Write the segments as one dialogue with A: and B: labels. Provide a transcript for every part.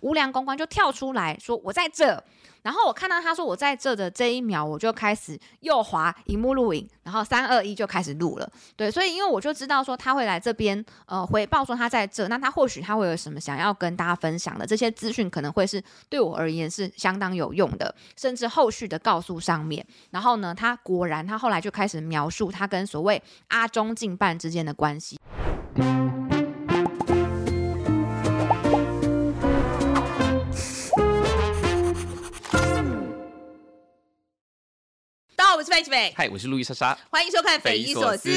A: 无良公关就跳出来说：“我在这。”然后我看到他说我在这的这一秒，我就开始右滑荧幕录影，然后三二一就开始录了。对，所以因为我就知道说他会来这边，呃，回报说他在这，那他或许他会有什么想要跟大家分享的，这些资讯可能会是对我而言是相当有用的，甚至后续的告诉上面。然后呢，他果然他后来就开始描述他跟所谓阿中竞办之间的关系。
B: 我是范琪斐，
C: 嗨，我是路易莎莎，
B: 欢迎收看《匪夷所思》。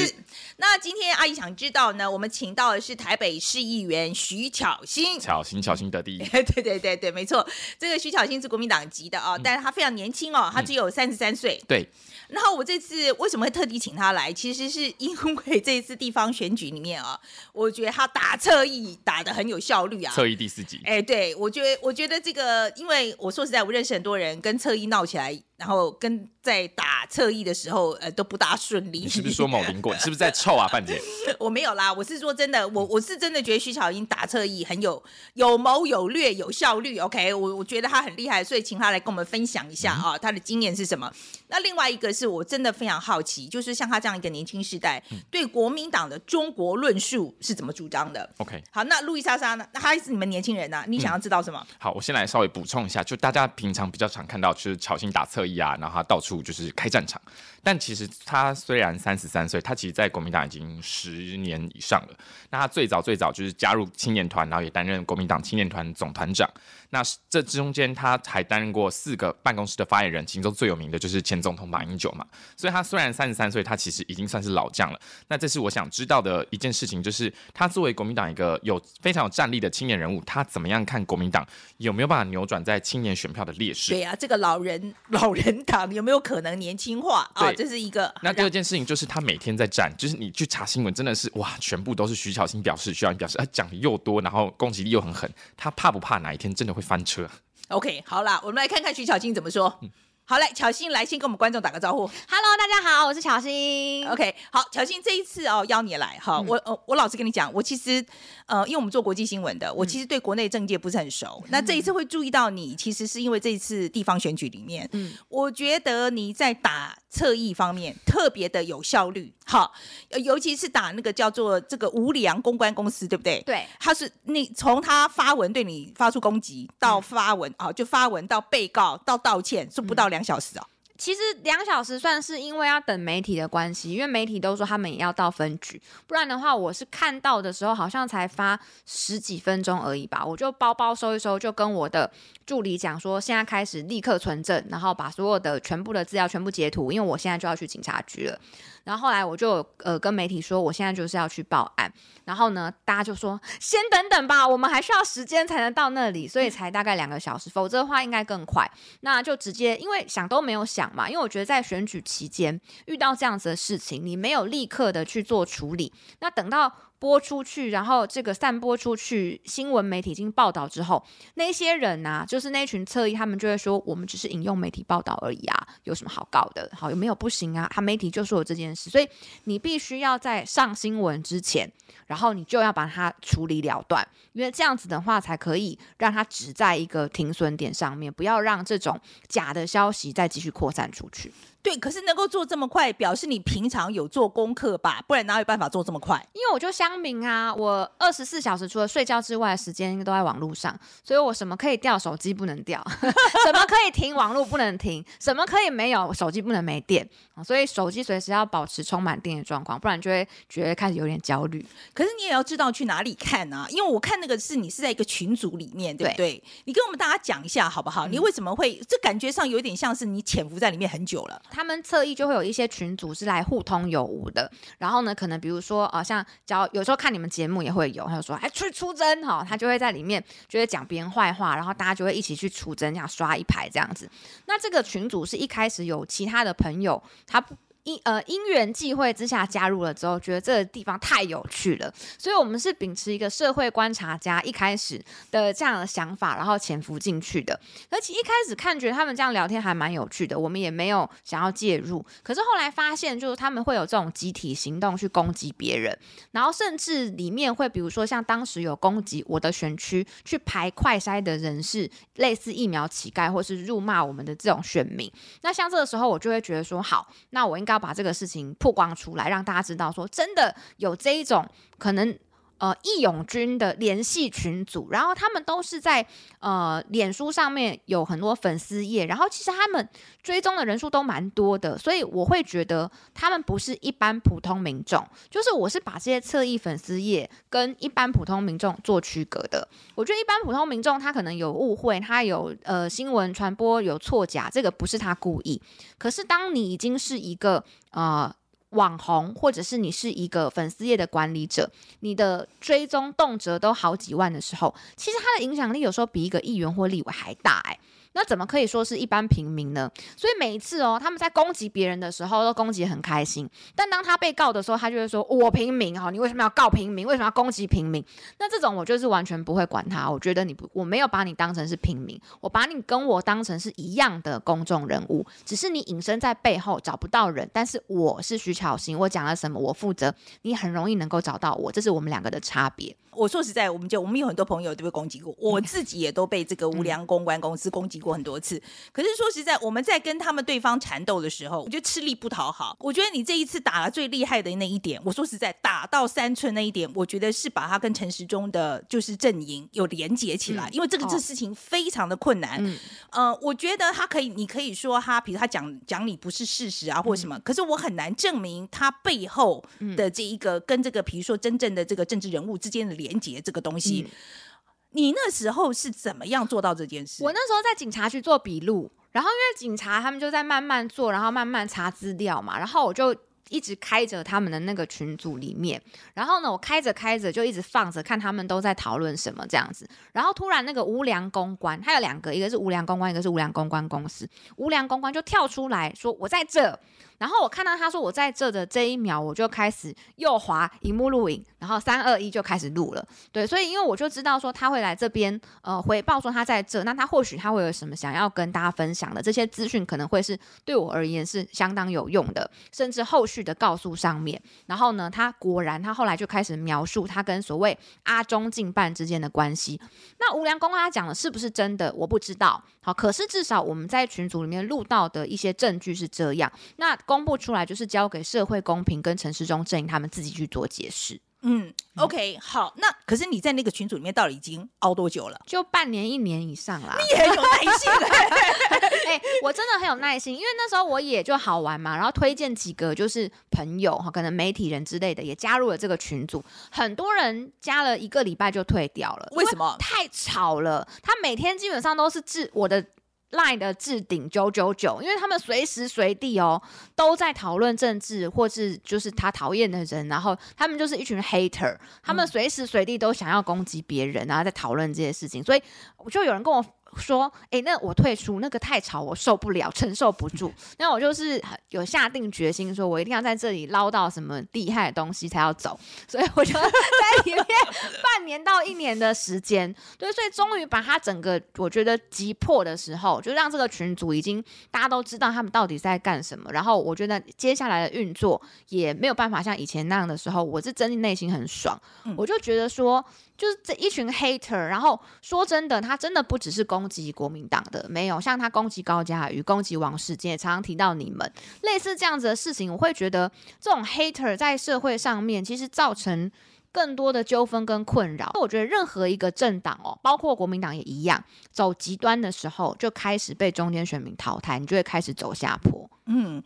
B: 那今天阿姨想知道呢，我们请到的是台北市议员徐巧芯，
C: 巧芯巧芯得第一，
B: 对对对对，没错，这个徐巧芯是国民党籍的哦，嗯、但是他非常年轻哦，他只有三十三岁，
C: 嗯、对。
B: 然后我这次为什么会特地请他来？其实是因为这一次地方选举里面啊，我觉得他打侧翼打的很有效率啊。
C: 侧翼第四集。
B: 哎，对，我觉得我觉得这个，因为我说实在，我认识很多人跟侧翼闹起来，然后跟在打侧翼的时候，呃，都不大顺利。
C: 你是不是 说某邻国？你是不是在臭啊，范姐？
B: 我没有啦，我是说真的，我我是真的觉得徐巧英打侧翼很有有谋有略有效率。OK，我我觉得他很厉害，所以请他来跟我们分享一下啊，他的经验是什么？那另外一个是我真的非常好奇，就是像他这样一个年轻世代，嗯、对国民党的中国论述是怎么主张的
C: ？OK，
B: 好，那路易莎莎呢？那她是你们年轻人呐、啊，你想要知道什么、嗯？
C: 好，我先来稍微补充一下，就大家平常比较常看到就是巧芯打侧可以啊，然后他到处就是开战场。但其实他虽然三十三岁，他其实在国民党已经十年以上了。那他最早最早就是加入青年团，然后也担任国民党青年团总团长。那这中间他还担任过四个办公室的发言人，其中最有名的就是前总统马英九嘛。所以他虽然三十三岁，他其实已经算是老将了。那这是我想知道的一件事情，就是他作为国民党一个有非常有战力的青年人物，他怎么样看国民党有没有办法扭转在青年选票的劣
B: 势？对、啊，这个老人老人党有没有可能年轻化啊？这是一个。
C: 那第二件事情就是他每天在站，就是你去查新闻，真的是哇，全部都是徐小青表示，徐小新表示，他讲的又多，然后攻击力又很狠，他怕不怕哪一天真的会翻车
B: ？OK，好啦，我们来看看徐小青怎么说。嗯好嘞，巧心来先跟我们观众打个招呼。
A: Hello，大家好，我是巧心。
B: OK，好，巧心这一次哦邀你来哈，嗯、我呃我老实跟你讲，我其实呃因为我们做国际新闻的，我其实对国内政界不是很熟。嗯、那这一次会注意到你，其实是因为这一次地方选举里面，嗯，我觉得你在打侧翼方面特别的有效率。好，尤其是打那个叫做这个无良公关公司，对不对？
A: 对，
B: 他是你从他发文对你发出攻击到发文啊、嗯，就发文到被告到道歉，是不到两小时哦。
A: 其实两小时算是因为要等媒体的关系，因为媒体都说他们也要到分局，不然的话，我是看到的时候好像才发十几分钟而已吧，我就包包收一收，就跟我的助理讲说，现在开始立刻存证，然后把所有的全部的资料全部截图，因为我现在就要去警察局了。然后后来我就呃跟媒体说，我现在就是要去报案。然后呢，大家就说先等等吧，我们还需要时间才能到那里，所以才大概两个小时，否则的话应该更快。那就直接因为想都没有想嘛，因为我觉得在选举期间遇到这样子的事情，你没有立刻的去做处理，那等到。播出去，然后这个散播出去，新闻媒体已经报道之后，那些人呐、啊，就是那群侧翼，他们就会说，我们只是引用媒体报道而已啊，有什么好搞的？好，有没有不行啊？他媒体就说了这件事，所以你必须要在上新闻之前，然后你就要把它处理了断，因为这样子的话才可以让它只在一个停损点上面，不要让这种假的消息再继续扩散出去。
B: 对，可是能够做这么快，表示你平常有做功课吧？不然哪有办法做这么快？
A: 因为我就乡民啊，我二十四小时除了睡觉之外的时间都在网络上，所以我什么可以掉手机不能掉，什么可以停网络不能停，什么可以没有手机不能没电，所以手机随时要保持充满电的状况，不然就会觉得开始有点焦虑。
B: 可是你也要知道去哪里看啊，因为我看那个是你是在一个群组里面，对不对？对，你跟我们大家讲一下好不好？嗯、你为什么会这感觉上有点像是你潜伏在里面很久了？
A: 他们侧翼就会有一些群组是来互通有无的，然后呢，可能比如说啊、呃，像教有时候看你们节目也会有，他就说哎，出去出征哈，他就会在里面就会讲别人坏话，然后大家就会一起去出征，这样刷一排这样子。那这个群组是一开始有其他的朋友，他不因呃因缘际会之下加入了之后，觉得这个地方太有趣了，所以我们是秉持一个社会观察家一开始的这样的想法，然后潜伏进去的。而且一开始看觉得他们这样聊天还蛮有趣的，我们也没有想要介入。可是后来发现，就是他们会有这种集体行动去攻击别人，然后甚至里面会比如说像当时有攻击我的选区去排快筛的人士，类似疫苗乞丐或是辱骂我们的这种选民。那像这个时候，我就会觉得说，好，那我应该要把这个事情曝光出来，让大家知道说，真的有这一种可能。呃，义勇军的联系群组，然后他们都是在呃脸书上面有很多粉丝页，然后其实他们追踪的人数都蛮多的，所以我会觉得他们不是一般普通民众，就是我是把这些侧翼粉丝页跟一般普通民众做区隔的。我觉得一般普通民众他可能有误会，他有呃新闻传播有错假，这个不是他故意。可是当你已经是一个呃。网红，或者是你是一个粉丝业的管理者，你的追踪动辄都好几万的时候，其实他的影响力有时候比一个议员或立委还大哎。那怎么可以说是一般平民呢？所以每一次哦，他们在攻击别人的时候都攻击很开心，但当他被告的时候，他就会说：“我平民哈，你为什么要告平民？为什么要攻击平民？”那这种我就是完全不会管他。我觉得你不，我没有把你当成是平民，我把你跟我当成是一样的公众人物，只是你隐身在背后找不到人，但是我是徐巧芯，我讲了什么我负责，你很容易能够找到我，这是我们两个的差别。
B: 我说实在，我们就我们有很多朋友都被攻击过，我自己也都被这个无良公关公司攻击过很多次。可是说实在，我们在跟他们对方缠斗的时候，我觉得吃力不讨好。我觉得你这一次打了最厉害的那一点，我说实在，打到三寸那一点，我觉得是把他跟陈时中的就是阵营有连接起来，因为这个这事情非常的困难。嗯，呃，我觉得他可以，你可以说他，比如他讲讲你不是事实啊，或者什么，可是我很难证明他背后的这一个跟这个，比如说真正的这个政治人物之间的。连接这个东西，嗯，你那时候是怎么样做到这件事？
A: 我那时候在警察局做笔录，然后因为警察他们就在慢慢做，然后慢慢查资料嘛，然后我就一直开着他们的那个群组里面，然后呢，我开着开着就一直放着，看他们都在讨论什么这样子，然后突然那个无良公关，他有两个，一个是无良公关，一个是无良公关公司，无良公关就跳出来说我在这。然后我看到他说我在这的这一秒，我就开始右滑荧幕录影，然后三二一就开始录了。对，所以因为我就知道说他会来这边，呃，回报说他在这，那他或许他会有什么想要跟大家分享的，这些资讯可能会是对我而言是相当有用的，甚至后续的告诉上面。然后呢，他果然他后来就开始描述他跟所谓阿中进办之间的关系。那无良公他讲的是不是真的，我不知道。好，可是至少我们在群组里面录到的一些证据是这样。那公布出来就是交给社会公平跟陈时中阵营他们自己去做解释。
B: 嗯，OK，好，那可是你在那个群组里面到底已经熬多久了？
A: 就半年、一年以上啦。
B: 你也很有耐心
A: 哎、欸，我真的很有耐心，因为那时候我也就好玩嘛，然后推荐几个就是朋友哈，可能媒体人之类的也加入了这个群组，很多人加了一个礼拜就退掉了。
B: 为什么？
A: 太吵了，他每天基本上都是治我的。Line 的置顶九九九，因为他们随时随地哦都在讨论政治，或是就是他讨厌的人，然后他们就是一群 hater，他们随时随地都想要攻击别人，然后在讨论这些事情，所以就有人跟我。说，哎，那我退出，那个太吵，我受不了，承受不住。那我就是有下定决心，说我一定要在这里捞到什么厉害的东西才要走。所以我就 在里面半年到一年的时间，对，所以终于把它整个我觉得急迫的时候，就让这个群组已经大家都知道他们到底在干什么。然后我觉得接下来的运作也没有办法像以前那样的时候，我是真的内心很爽，我就觉得说。就是这一群 hater，然后说真的，他真的不只是攻击国民党的，没有像他攻击高嘉瑜、攻击王世坚，也常常提到你们类似这样子的事情，我会觉得这种 hater 在社会上面其实造成更多的纠纷跟困扰。我觉得任何一个政党哦，包括国民党也一样，走极端的时候就开始被中间选民淘汰，你就会开始走下坡。
B: 嗯，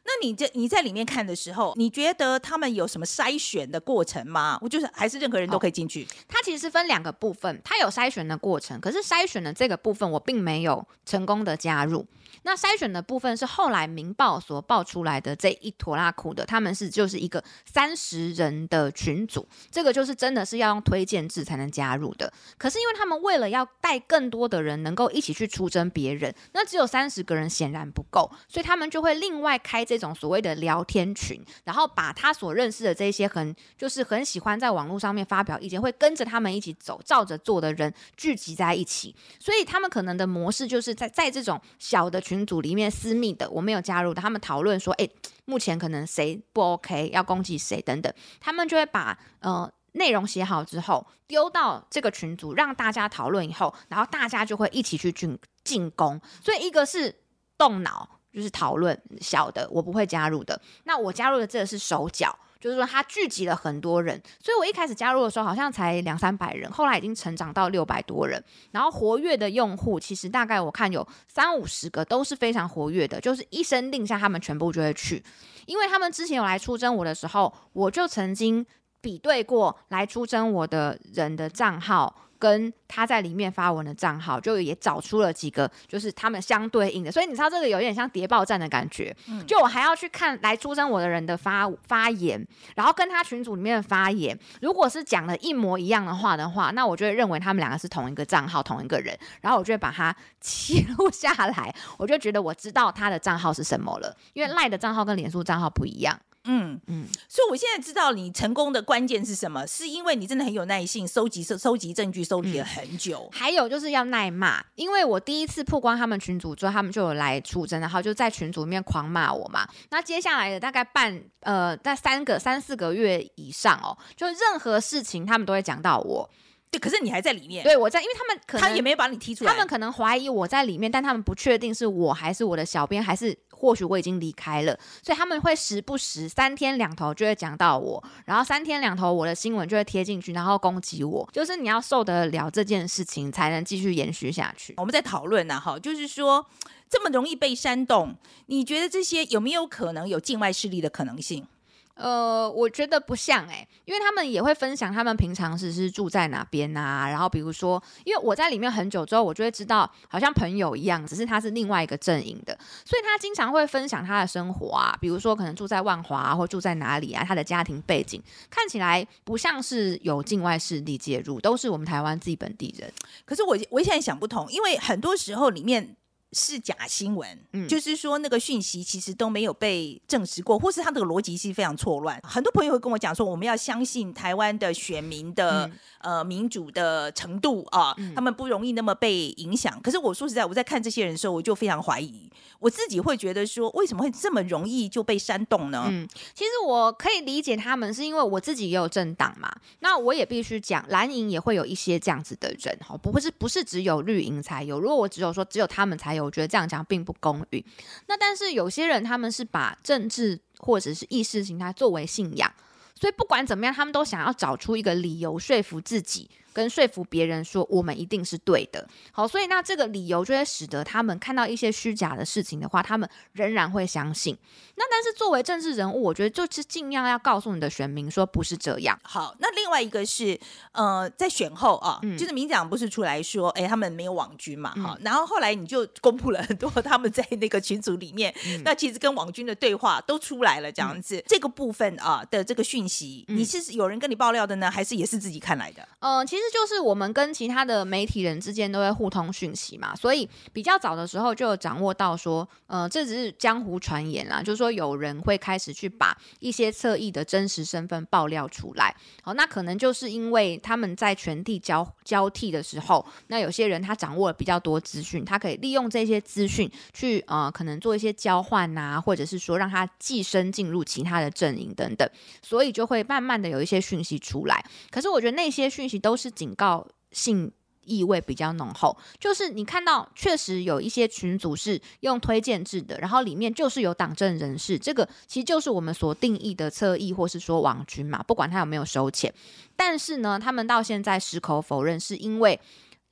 B: 那你这你在里面看的时候，你觉得他们有什么筛选的过程吗？我就是还是任何人都可以进去。
A: 它其实是分两个部分，它有筛选的过程，可是筛选的这个部分我并没有成功的加入。那筛选的部分是后来《民报》所爆出来的这一坨拉库的，他们是就是一个三十人的群组，这个就是真的是要用推荐制才能加入的。可是因为他们为了要带更多的人能够一起去出征别人，那只有三十个人显然不够，所以他们就会另外开这种所谓的聊天群，然后把他所认识的这些很就是很喜欢在网络上面发表意见，会跟着他们一起走，照着做的人聚集在一起。所以他们可能的模式就是在在这种小的群组里面私密的，我没有加入的，他们讨论说，诶，目前可能谁不 OK，要攻击谁等等，他们就会把呃。内容写好之后，丢到这个群组，让大家讨论以后，然后大家就会一起去进进攻。所以一个是动脑，就是讨论小的，我不会加入的。那我加入的这个是手脚，就是说它聚集了很多人。所以我一开始加入的时候好像才两三百人，后来已经成长到六百多人。然后活跃的用户其实大概我看有三五十个都是非常活跃的，就是一声令下，他们全部就会去。因为他们之前有来出征我的时候，我就曾经。比对过来出征我的人的账号，跟他在里面发文的账号，就也找出了几个，就是他们相对应的。所以你知道这个有点像谍报战的感觉。嗯，就我还要去看来出征我的人的发发言，然后跟他群组里面的发言，如果是讲的一模一样的话的话，那我就会认为他们两个是同一个账号，同一个人。然后我就会把它 记录下来，我就觉得我知道他的账号是什么了，因为赖的账号跟脸书账号不一样。
B: 嗯嗯，所以我现在知道你成功的关键是什么，是因为你真的很有耐性，收集收收集证据，收集了很久。
A: 嗯。还有就是要耐骂，因为我第一次曝光他们群组之后，他们就有来出征，然后就在群组里面狂骂我嘛。那接下来的大概半呃，在三个三四个月以上哦，就任何事情他们都会讲到我。
B: 对，可是你还在里面。
A: 对，我在，因为他们可能
B: 他也没有把你踢出来，
A: 他们可能怀疑我在里面，但他们不确定是我还是我的小编还是。或许我已经离开了，所以他们会时不时三天两头就会讲到我，然后三天两头我的新闻就会贴进去，然后攻击我。就是你要受得了这件事情，才能继续延续下去。
B: 我们在讨论呢，哈，就是说这么容易被煽动，你觉得这些有没有可能有境外势力的可能性？
A: 呃，我觉得不像哎、欸，因为他们也会分享他们平常时是住在哪边啊，然后比如说，因为我在里面很久之后，我就会知道，好像朋友一样，只是他是另外一个阵营的，所以他经常会分享他的生活啊，比如说可能住在万华啊，或住在哪里啊，他的家庭背景看起来不像是有境外势力介入，都是我们台湾自己本地人。
B: 可是我我现在想不通，因为很多时候里面。是假新闻，嗯，就是说那个讯息其实都没有被证实过，或是他的逻辑是非常错乱。很多朋友会跟我讲说，我们要相信台湾的选民的、嗯、呃民主的程度啊，嗯、他们不容易那么被影响。可是我说实在，我在看这些人的时候，我就非常怀疑，我自己会觉得说，为什么会这么容易就被煽动呢？
A: 嗯，其实我可以理解他们，是因为我自己也有政党嘛，那我也必须讲，蓝营也会有一些这样子的人，哈，不会是不是只有绿营才有。如果我只有说只有他们才有。我觉得这样讲并不公允。那但是有些人他们是把政治或者是意识形态作为信仰，所以不管怎么样，他们都想要找出一个理由说服自己。跟说服别人说我们一定是对的，好，所以那这个理由就会使得他们看到一些虚假的事情的话，他们仍然会相信。那但是作为政治人物，我觉得就是尽量要告诉你的选民说不是这样。
B: 好，那另外一个是，呃，在选后啊，嗯、就是民进党不是出来说，哎，他们没有网军嘛，哈、嗯，然后后来你就公布了很多他们在那个群组里面，嗯、那其实跟网军的对话都出来了，这样子，嗯、这个部分啊的这个讯息，你是有人跟你爆料的呢，还是也是自己看来的？
A: 嗯、呃，其实。其实就是我们跟其他的媒体人之间都会互通讯息嘛，所以比较早的时候就有掌握到说，呃，这只是江湖传言啦，就是说有人会开始去把一些侧翼的真实身份爆料出来。好，那可能就是因为他们在权力交交替的时候，那有些人他掌握了比较多资讯，他可以利用这些资讯去呃，可能做一些交换啊，或者是说让他寄生进入其他的阵营等等，所以就会慢慢的有一些讯息出来。可是我觉得那些讯息都是。警告性意味比较浓厚，就是你看到确实有一些群组是用推荐制的，然后里面就是有党政人士，这个其实就是我们所定义的侧翼或是说网军嘛，不管他有没有收钱，但是呢，他们到现在矢口否认，是因为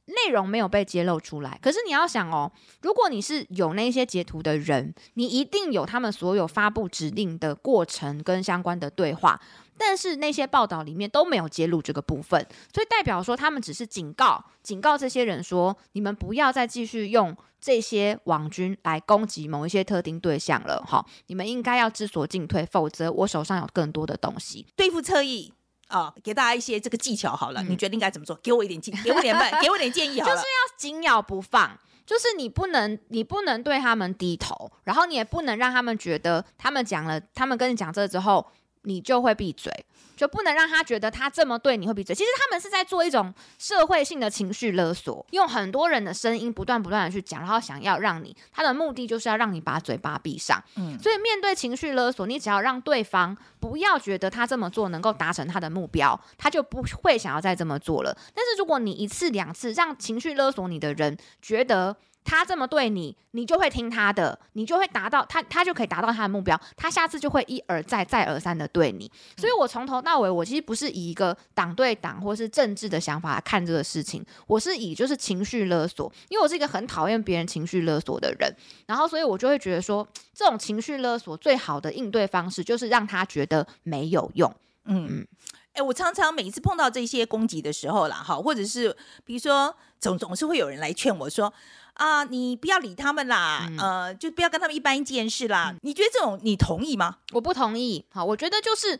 A: 内容没有被揭露出来。可是你要想哦，如果你是有那些截图的人，你一定有他们所有发布指令的过程跟相关的对话。但是那些报道里面都没有揭露这个部分，所以代表说他们只是警告，警告这些人说，你们不要再继续用这些网军来攻击某一些特定对象了，哈，你们应该要知所进退，否则我手上有更多的东西
B: 对付侧翼啊，给大家一些这个技巧好了，嗯、你决定该怎么做？给我一点建，给我点 给我点建议好了，
A: 就是要紧咬不放。就是你不能，你不能对他们低头，然后你也不能让他们觉得他们讲了，他们跟你讲这之后，你就会闭嘴。就不能让他觉得他这么对你会闭嘴。其实他们是在做一种社会性的情绪勒索，用很多人的声音不断不断的去讲，然后想要让你，他的目的就是要让你把嘴巴闭上。嗯，所以面对情绪勒索，你只要让对方不要觉得他这么做能够达成他的目标，他就不会想要再这么做了。但是如果你一次两次让情绪勒索你的人觉得，他这么对你，你就会听他的，你就会达到他，他就可以达到他的目标。他下次就会一而再、再而三的对你。所以，我从头到尾，我其实不是以一个党对党或是政治的想法来看这个事情，我是以就是情绪勒索，因为我是一个很讨厌别人情绪勒索的人。然后，所以我就会觉得说，这种情绪勒索最好的应对方式就是让他觉得没有用。嗯。
B: 哎，我常常每一次碰到这些攻击的时候啦，哈，或者是比如说总总是会有人来劝我说啊，你不要理他们啦，嗯、呃，就不要跟他们一般见识啦。嗯、你觉得这种你同意吗？
A: 我不同意。好，我觉得就是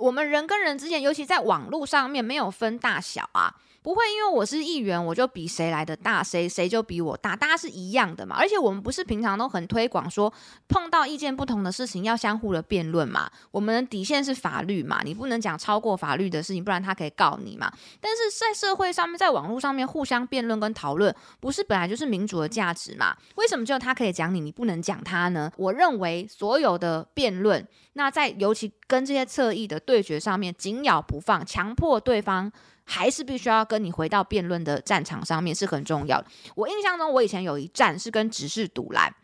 A: 我们人跟人之间，尤其在网络上面，没有分大小啊。不会，因为我是议员，我就比谁来的大，谁谁就比我大，大家是一样的嘛。而且我们不是平常都很推广说，碰到意见不同的事情要相互的辩论嘛。我们的底线是法律嘛，你不能讲超过法律的事情，不然他可以告你嘛。但是在社会上面，在网络上面互相辩论跟讨论，不是本来就是民主的价值嘛？为什么只有他可以讲你，你不能讲他呢？我认为所有的辩论，那在尤其跟这些侧翼的对决上面，紧咬不放，强迫对方。还是必须要跟你回到辩论的战场上面是很重要的。我印象中，我以前有一战是跟直视赌来。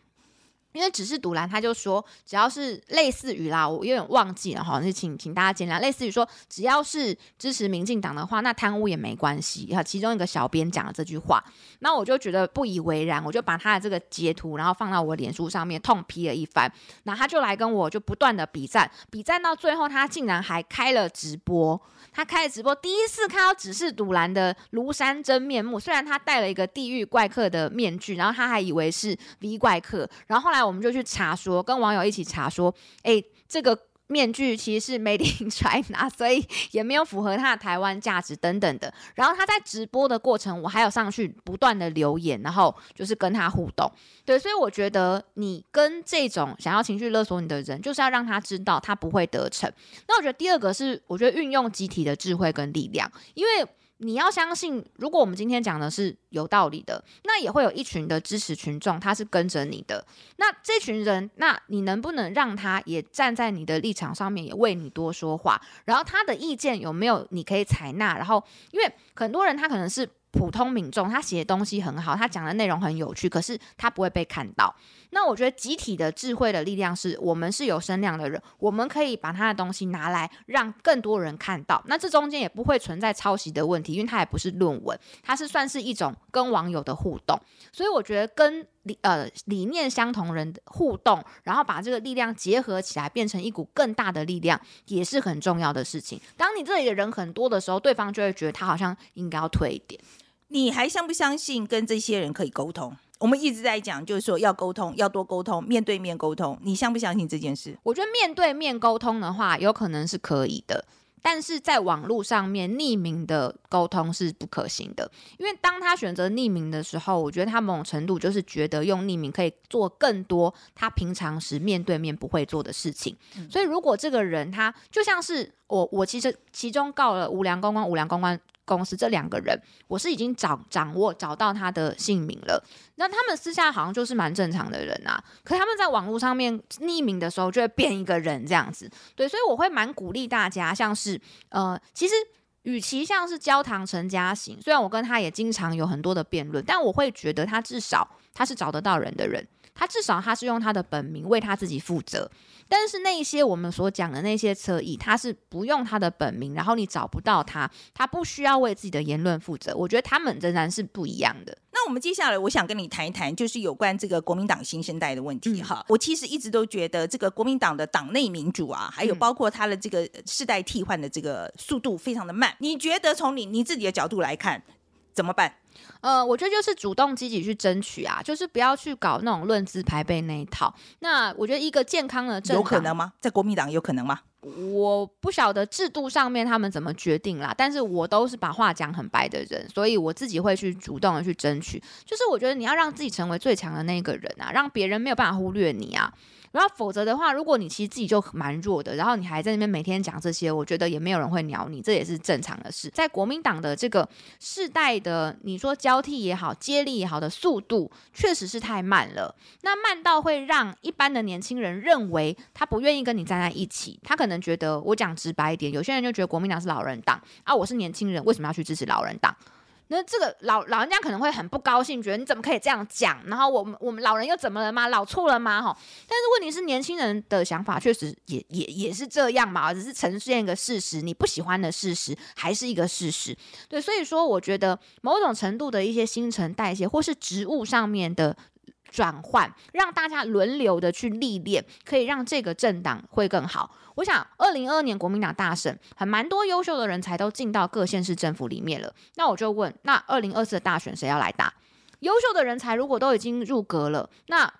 A: 因为只是独蓝，他就说，只要是类似于啦，我有点忘记了哈，就请请大家见谅。类似于说，只要是支持民进党的话，那贪污也没关系。哈，其中一个小编讲了这句话，那我就觉得不以为然，我就把他的这个截图，然后放到我脸书上面痛批了一番。那他就来跟我就不断的比战，比战到最后，他竟然还开了直播。他开了直播，第一次看到只是独蓝的庐山真面目。虽然他戴了一个地狱怪客的面具，然后他还以为是 V 怪客，然后后来。我们就去查说，跟网友一起查说，哎，这个面具其实是 Made in China，所以也没有符合他的台湾价值等等的。然后他在直播的过程，我还有上去不断的留言，然后就是跟他互动。对，所以我觉得你跟这种想要情绪勒索你的人，就是要让他知道他不会得逞。那我觉得第二个是，我觉得运用集体的智慧跟力量，因为。你要相信，如果我们今天讲的是有道理的，那也会有一群的支持群众，他是跟着你的。那这群人，那你能不能让他也站在你的立场上面，也为你多说话？然后他的意见有没有你可以采纳？然后，因为很多人他可能是。普通民众，他写的东西很好，他讲的内容很有趣，可是他不会被看到。那我觉得集体的智慧的力量是我们是有声量的人，我们可以把他的东西拿来让更多人看到。那这中间也不会存在抄袭的问题，因为它也不是论文，它是算是一种跟网友的互动。所以我觉得跟理呃理念相同人的互动，然后把这个力量结合起来，变成一股更大的力量，也是很重要的事情。当你这里的人很多的时候，对方就会觉得他好像应该要退一点。
B: 你还相不相信跟这些人可以沟通？我们一直在讲，就是说要沟通，要多沟通，面对面沟通。你相不相信这件事？
A: 我觉得面对面沟通的话，有可能是可以的，但是在网络上面匿名的沟通是不可行的。因为当他选择匿名的时候，我觉得他某种程度就是觉得用匿名可以做更多他平常时面对面不会做的事情。嗯、所以如果这个人他就像是我，我其实其中告了无良公关，无良公关。公司这两个人，我是已经掌掌握找到他的姓名了。那他们私下好像就是蛮正常的人啊，可他们在网络上面匿名的时候，就会变一个人这样子。对，所以我会蛮鼓励大家，像是呃，其实与其像是焦糖陈家行，虽然我跟他也经常有很多的辩论，但我会觉得他至少他是找得到人的人。他至少他是用他的本名为他自己负责，但是那些我们所讲的那些侧翼，他是不用他的本名，然后你找不到他，他不需要为自己的言论负责。我觉得他们仍然是不一样的。
B: 那我们接下来我想跟你谈一谈，就是有关这个国民党新生代的问题哈。嗯、我其实一直都觉得这个国民党的党内民主啊，还有包括他的这个世代替换的这个速度非常的慢。你觉得从你你自己的角度来看，怎么办？
A: 呃，我觉得就是主动积极去争取啊，就是不要去搞那种论资排辈那一套。那我觉得一个健康的政党，
B: 有可能吗？在国民党有可能吗？
A: 我不晓得制度上面他们怎么决定啦，但是我都是把话讲很白的人，所以我自己会去主动的去争取。就是我觉得你要让自己成为最强的那个人啊，让别人没有办法忽略你啊。然后否则的话，如果你其实自己就蛮弱的，然后你还在那边每天讲这些，我觉得也没有人会鸟你，这也是正常的事。在国民党的这个世代的，你说交替也好，接力也好的速度，确实是太慢了。那慢到会让一般的年轻人认为他不愿意跟你站在一起，他可能觉得我讲直白一点，有些人就觉得国民党是老人党啊，我是年轻人，为什么要去支持老人党？那这个老老人家可能会很不高兴，觉得你怎么可以这样讲？然后我们我们老人又怎么了吗？老错了吗？哈！但是问题是，年轻人的想法确实也也也是这样嘛，只是呈现一个事实，你不喜欢的事实还是一个事实。对，所以说我觉得某种程度的一些新陈代谢，或是植物上面的。转换，让大家轮流的去历练，可以让这个政党会更好。我想，二零二二年国民党大选，很蛮多优秀的人才都进到各县市政府里面了。那我就问，那二零二四的大选谁要来打？优秀的人才如果都已经入阁了，那？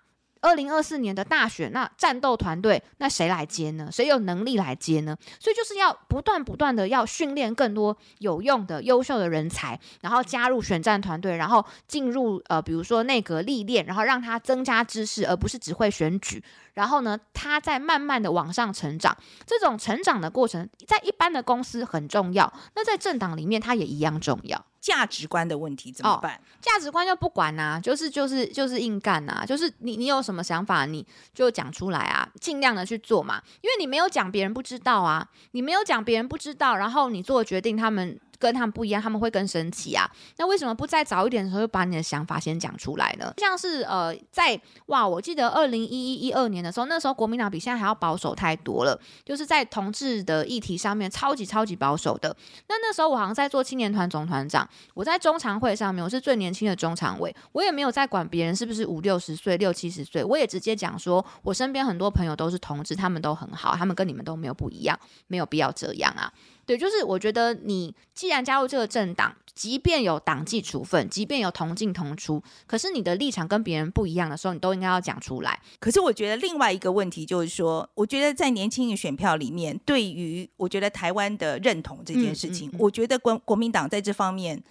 A: 二零二四年的大选，那战斗团队，那谁来接呢？谁有能力来接呢？所以就是要不断不断的要训练更多有用的、优秀的人才，然后加入选战团队，然后进入呃，比如说内阁历练，然后让他增加知识，而不是只会选举。然后呢，他在慢慢的往上成长，这种成长的过程，在一般的公司很重要，那在政党里面，它也一样重要。
B: 价值观的问题怎么办？哦、
A: 价值观就不管呐、啊，就是就是就是硬干呐、啊，就是你你有什么想法，你就讲出来啊，尽量的去做嘛，因为你没有讲，别人不知道啊，你没有讲，别人不知道，然后你做决定，他们。跟他们不一样，他们会更生气啊。那为什么不在早一点的时候就把你的想法先讲出来呢？像是呃，在哇，我记得二零一一一二年的时候，那时候国民党比现在还要保守太多了，就是在同志的议题上面超级超级保守的。那那时候我好像在做青年团总团长，我在中常会上面，我是最年轻的中常委，我也没有在管别人是不是五六十岁、六七十岁，我也直接讲说，我身边很多朋友都是同志，他们都很好，他们跟你们都没有不一样，没有必要这样啊。对，就是我觉得你既然加入这个政党，即便有党纪处分，即便有同进同出，可是你的立场跟别人不一样的时候，你都应该要讲出来。
B: 可是我觉得另外一个问题就是说，我觉得在年轻人选票里面，对于我觉得台湾的认同这件事情，嗯嗯嗯、我觉得国国民党在这方面，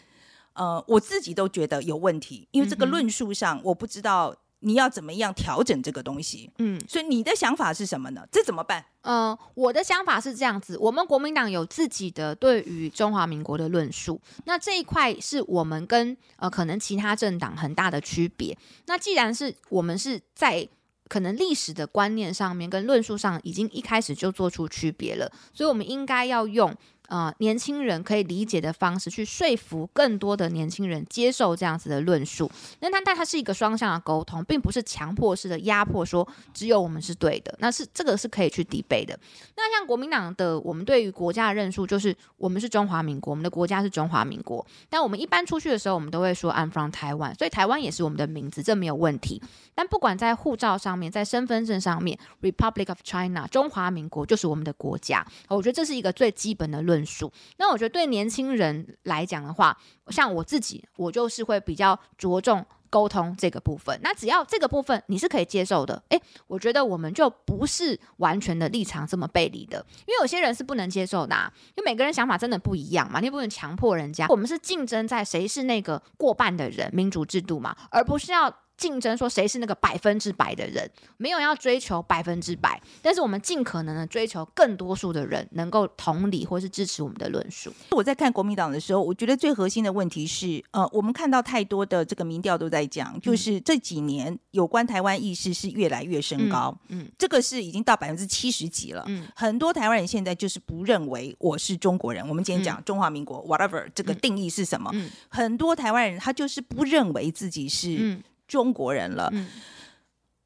B: 呃，我自己都觉得有问题，因为这个论述上，我不知道。你要怎么样调整这个东西？嗯，所以你的想法是什么呢？这怎么办？
A: 嗯、呃，我的想法是这样子：我们国民党有自己的对于中华民国的论述，那这一块是我们跟呃可能其他政党很大的区别。那既然是我们是在可能历史的观念上面跟论述上已经一开始就做出区别了，所以我们应该要用。呃，年轻人可以理解的方式去说服更多的年轻人接受这样子的论述。那它但它是一个双向的沟通，并不是强迫式的压迫，说只有我们是对的。那是这个是可以去 debate 的。那像国民党的，我们对于国家的认述就是我们是中华民国，我们的国家是中华民国。但我们一般出去的时候，我们都会说 I'm from Taiwan，所以台湾也是我们的名字，这没有问题。但不管在护照上面，在身份证上面，Republic of China，中华民国就是我们的国家。我觉得这是一个最基本的论。论述，那我觉得对年轻人来讲的话，像我自己，我就是会比较着重沟通这个部分。那只要这个部分你是可以接受的，诶，我觉得我们就不是完全的立场这么背离的，因为有些人是不能接受的，因为每个人想法真的不一样嘛，你不能强迫人家。我们是竞争在谁是那个过半的人，民主制度嘛，而不是要。竞争说谁是那个百分之百的人，没有要追求百分之百，但是我们尽可能的追求更多数的人能够同理或是支持我们的论述。
B: 我在看国民党的时候，我觉得最核心的问题是，呃，我们看到太多的这个民调都在讲，就是这几年有关台湾意识是越来越升高，嗯，嗯，这个是已经到百分之七十几了，嗯，很多台湾人现在就是不认为我是中国人。我们今天讲中华民国，嗯，whatever 这个定义是什么，嗯，很多台湾人他就是不认为自己是，嗯。中国人了。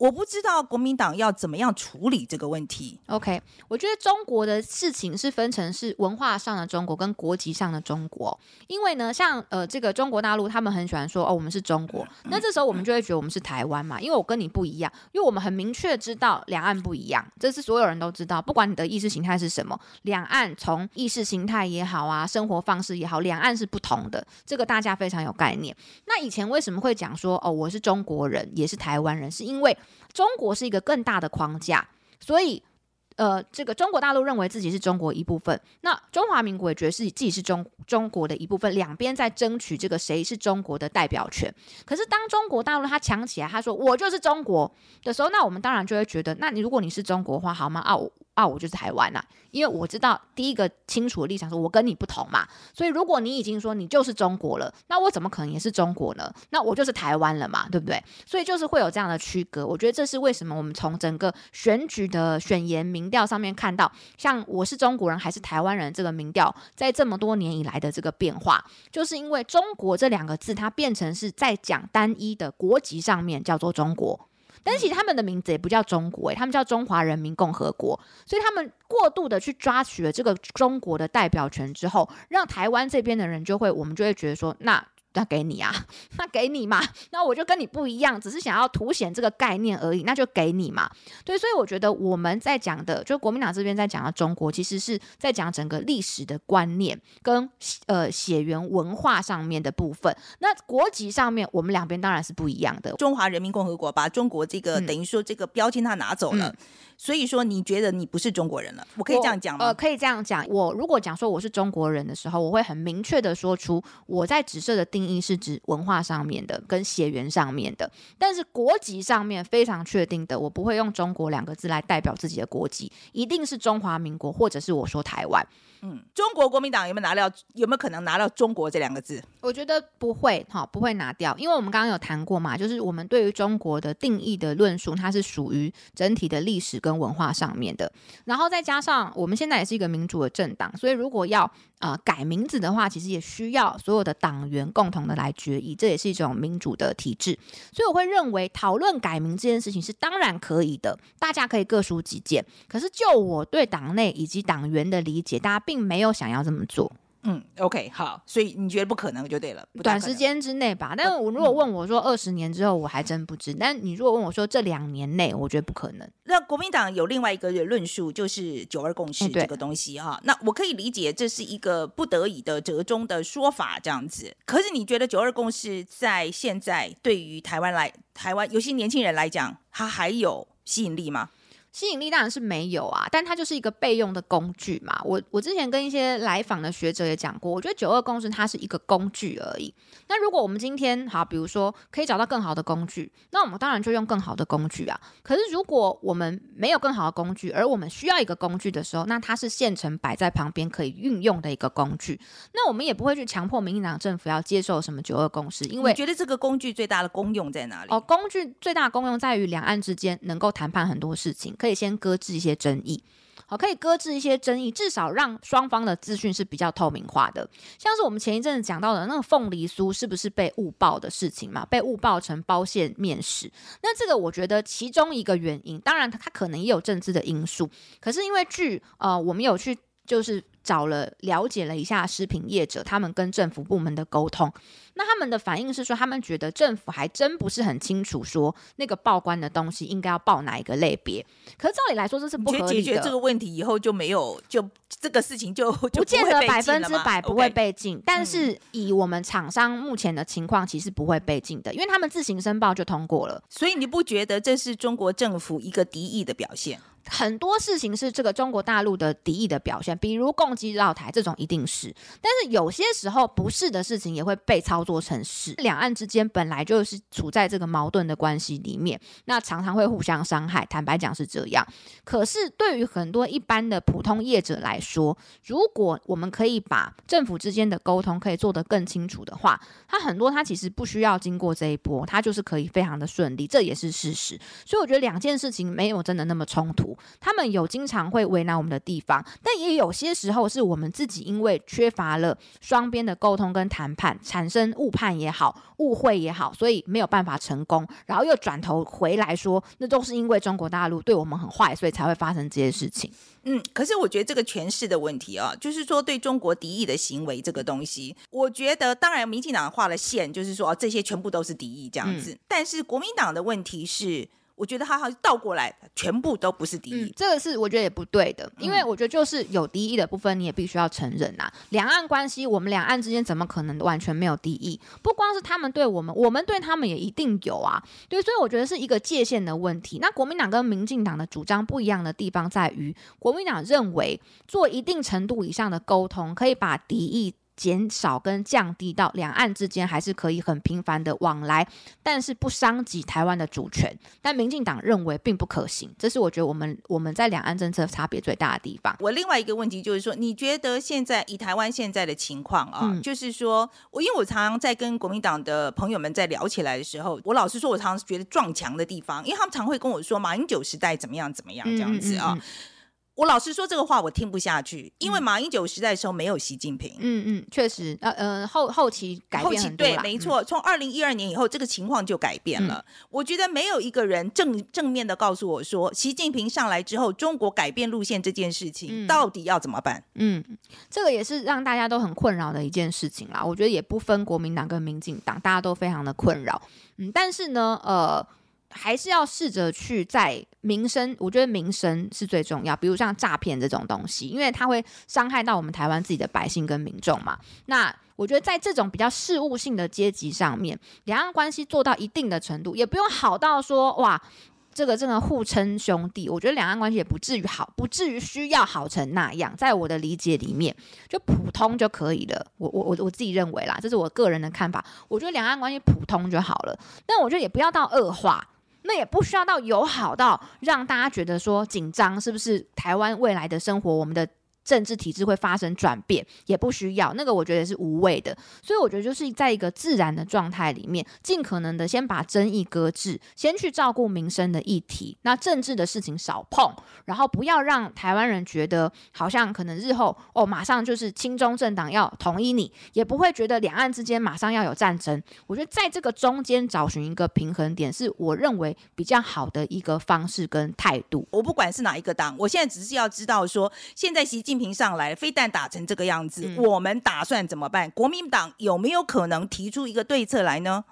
B: 我不知道国民党要怎么样处理这个问题。
A: OK，我觉得中国的事情是分成是文化上的中国跟国籍上的中国。因为呢，像呃这个中国大陆，他们很喜欢说哦，我们是中国。那这时候我们就会觉得我们是台湾嘛，因为我跟你不一样，因为我们很明确知道两岸不一样，这是所有人都知道，不管你的意识形态是什么，两岸从意识形态也好啊，生活方式也好，两岸是不同的，这个大家非常有概念。那以前为什么会讲说哦，我是中国人，也是台湾人，是因为。中国是一个更大的框架，所以，呃，这个中国大陆认为自己是中国一部分，那中华民国也觉得自己自己是中中国的一部分，两边在争取这个谁是中国的代表权。可是当中国大陆他强起来，他说我就是中国的时候，那我们当然就会觉得，那你如果你是中国的话，好吗？啊，啊，我就是台湾呐、因为我知道第一个清楚的立场是我跟你不同嘛，所以如果你已经说你就是中国了，那我怎么可能也是中国呢？那我就是台湾了嘛，对不对？所以就是会有这样的区隔。我觉得这是为什么我们从整个选举的选言民调上面看到，像我是中国人还是台湾人这个民调，在这么多年以来的这个变化，就是因为中国这两个字它变成是在讲单一的国籍上面叫做中国。但是其实他们的名字也不叫中国，诶，他们叫中华人民共和国，所以他们过度的去抓取了这个中国的代表权之后，让台湾这边的人就会，我们就会觉得说，那。那给你啊，那给你嘛，那我就跟你不一样，只是想要凸显这个概念而已，那就给你嘛。对，所以我觉得我们在讲的，就国民党这边在讲的中国，其实是在讲整个历史的观念跟呃血缘文化上面的部分。那国籍上面，我们两边当然是不一样的。
B: 中华人民共和国把中国这个、嗯、等于说这个标签它拿走了。嗯所以说，你觉得你不是中国人了？我可以这样讲吗？
A: 呃，可以这样讲。我如果讲说我是中国人的时候，我会很明确的说出我在紫色的定义是指文化上面的跟血缘上面的，但是国籍上面非常确定的，我不会用中国两个字来代表自己的国籍，一定是中华民国或者是我说台湾。
B: 嗯，中国国民党有没有拿掉？有没有可能拿到“中国”这两个字？
A: 我觉得不会，哈，不会拿掉，因为我们刚刚有谈过嘛，就是我们对于中国的定义的论述，它是属于整体的历史跟文化上面的。然后再加上我们现在也是一个民主的政党，所以如果要啊改名字的话，其实也需要所有的党员共同的来决议，这也是一种民主的体制。所以我会认为讨论改名这件事情是当然可以的，大家可以各抒己见。可是就我对党内以及党员的理解，大家。并没有想要这么做，
B: 嗯，OK，好，所以你觉得不可能就对了，
A: 短时间之内吧。但我如果问我说二十年之后，我还真不知。但你如果问我说这两年内，我觉得不可能。
B: 那国民党有另外一个论述，就是九二共识这个东西哈。那我可以理解这是一个不得已的折中的说法，这样子。可是你觉得九二共识在现在对于台湾来，台湾有些年轻人来讲，它还有吸引力吗？
A: 吸引力当然是没有啊，但它就是一个备用的工具嘛。我我之前跟一些来访的学者也讲过，我觉得九二共识它是一个工具而已。那如果我们今天好，比如说可以找到更好的工具，那我们当然就用更好的工具啊。可是如果我们没有更好的工具，而我们需要一个工具的时候，那它是现成摆在旁边可以运用的一个工具，那我们也不会去强迫民进党政府要接受什么九二共识，因为
B: 你觉得这个工具最大的功用在哪里？
A: 哦，工具最大的功用在于两岸之间能够谈判很多事情。可以先搁置一些争议，好，可以搁置一些争议，至少让双方的资讯是比较透明化的。像是我们前一阵子讲到的那个凤梨酥是不是被误报的事情嘛？被误报成包馅面食，那这个我觉得其中一个原因，当然它可能也有政治的因素，可是因为据呃我们有去就是。找了了解了一下食品业者，他们跟政府部门的沟通，那他们的反应是说，他们觉得政府还真不是很清楚，说那个报关的东西应该要报哪一个类别。可是照理来说，这是不合理的。
B: 解决这个问题以后就没有，就这个事情就，就不，
A: 不见得百分之百不会被禁。Okay. 但是以我们厂商目前的情况，其实不会被禁的，因为他们自行申报就通过了。
B: 所以你不觉得这是中国政府一个敌意的表现？
A: 很多事情是这个中国大陆的敌意的表现，比如共机绕台这种一定是，但是有些时候不是的事情也会被操作做成是。两岸之间本来就是处在这个矛盾的关系里面，那常常会互相伤害。坦白讲是这样。可是对于很多一般的普通业者来说，如果我们可以把政府之间的沟通可以做得更清楚的话，他很多他其实不需要经过这一波，他就是可以非常的顺利，这也是事实。所以我觉得两件事情没有真的那么冲突。他们有经常会为难我们的地方，但也有些时候是我们自己因为缺乏了双边的沟通跟谈判，产生误判也好、误会也好，所以没有办法成功，然后又转头回来说，那都是因为中国大陆对我们很坏，所以才会发生这些事情。
B: 嗯，可是我觉得这个诠释的问题啊，就是说对中国敌意的行为这个东西，我觉得当然民进党画了线，就是说这些全部都是敌意这样子，嗯，但是国民党的问题是。我觉得他好像倒过来，全部都不是敌意。
A: 嗯，这个是我觉得也不对的，因为我觉得就是有敌意的部分，你也必须要承认呐。两岸关系，我们两岸之间怎么可能完全没有敌意？不光是他们对我们，我们对他们也一定有啊。对，所以我觉得是一个界限的问题。那国民党跟民进党的主张不一样的地方在于，国民党认为做一定程度以上的沟通，可以把敌意。减少跟降低到两岸之间还是可以很频繁的往来，但是不伤及台湾的主权。但民进党认为并不可行，这是我觉得我们我们在两岸政策差别最大的地方。
B: 我另外一个问题就是说，你觉得现在以台湾现在的情况啊，嗯、就是说我因为我常常在跟国民党的朋友们在聊起来的时候，我老实说，我常常觉得撞墙的地方，因为他们常会跟我说马英九时代怎么样怎么样这样子啊。嗯嗯嗯我老实说这个话我听不下去，因为马英九时代的时候没有习近平。
A: 嗯嗯，确实，呃呃，后后期改变了。
B: 对，没错，从二零一二年以后，这个情况就改变了。嗯、我觉得没有一个人正正面的告诉我说，习近平上来之后，中国改变路线这件事情到底要怎么办？
A: 嗯，这个也是让大家都很困扰的一件事情啦。我觉得也不分国民党跟民进党，大家都非常的困扰。嗯，但是呢，呃。还是要试着去在民生，我觉得民生是最重要。比如像诈骗这种东西，因为它会伤害到我们台湾自己的百姓跟民众嘛。那我觉得在这种比较事务性的阶级上面，两岸关系做到一定的程度，也不用好到说哇，这个真的互称兄弟。我觉得两岸关系也不至于好，不至于需要好成那样。在我的理解里面，就普通就可以了。我我我我自己认为啦，这是我个人的看法。我觉得两岸关系普通就好了，但我觉得也不要到恶化。那也不需要到友好到让大家觉得说紧张，是不是台湾未来的生活，我们的政治体制会发生转变，也不需要那个，我觉得是无谓的。所以我觉得就是在一个自然的状态里面，尽可能的先把争议搁置，先去照顾民生的议题，那政治的事情少碰，然后不要让台湾人觉得好像可能日后哦马上就是亲中政党要统一你，也不会觉得两岸之间马上要有战争。我觉得在这个中间找寻一个平衡点，是我认为比较好的一个方式跟态度。
B: 我不管是哪一个党，我现在只是要知道说，现在习近平上来，非但打成这个样子，嗯、我们打算怎么办？国民党有没有可能提出一个对策来呢？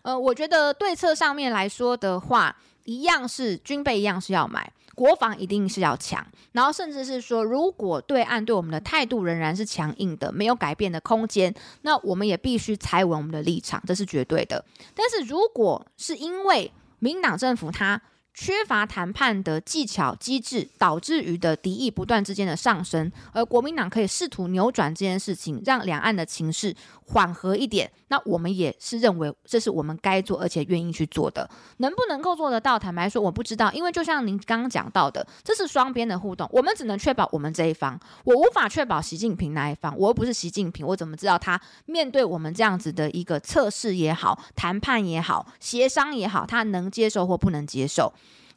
A: 呃，我觉得对策上面来说的话，一样是军备，一样是要买，国防一定是要强，然后甚至是说，如果对岸对我们的态度仍然是强硬的，没有改变的空间，那我们也必须踩稳我们的立场，这是绝对的。但是如果是因为民党政府他缺乏谈判的技巧机制，导致于的敌意不断之间的上升，而国民党可以试图扭转这件事情，让两岸的情势缓和一点。那我们也是认为这是我们该做而且愿意去做的。能不能够做得到？坦白说，我不知道，因为就像您刚刚讲到的，这是双边的互动，我们只能确保我们这一方，我无法确保习近平那一方。我又不是习近平，我怎么知道他面对我们这样子的一个测试也好、谈判也好、协商也好，他能接受或不能接受？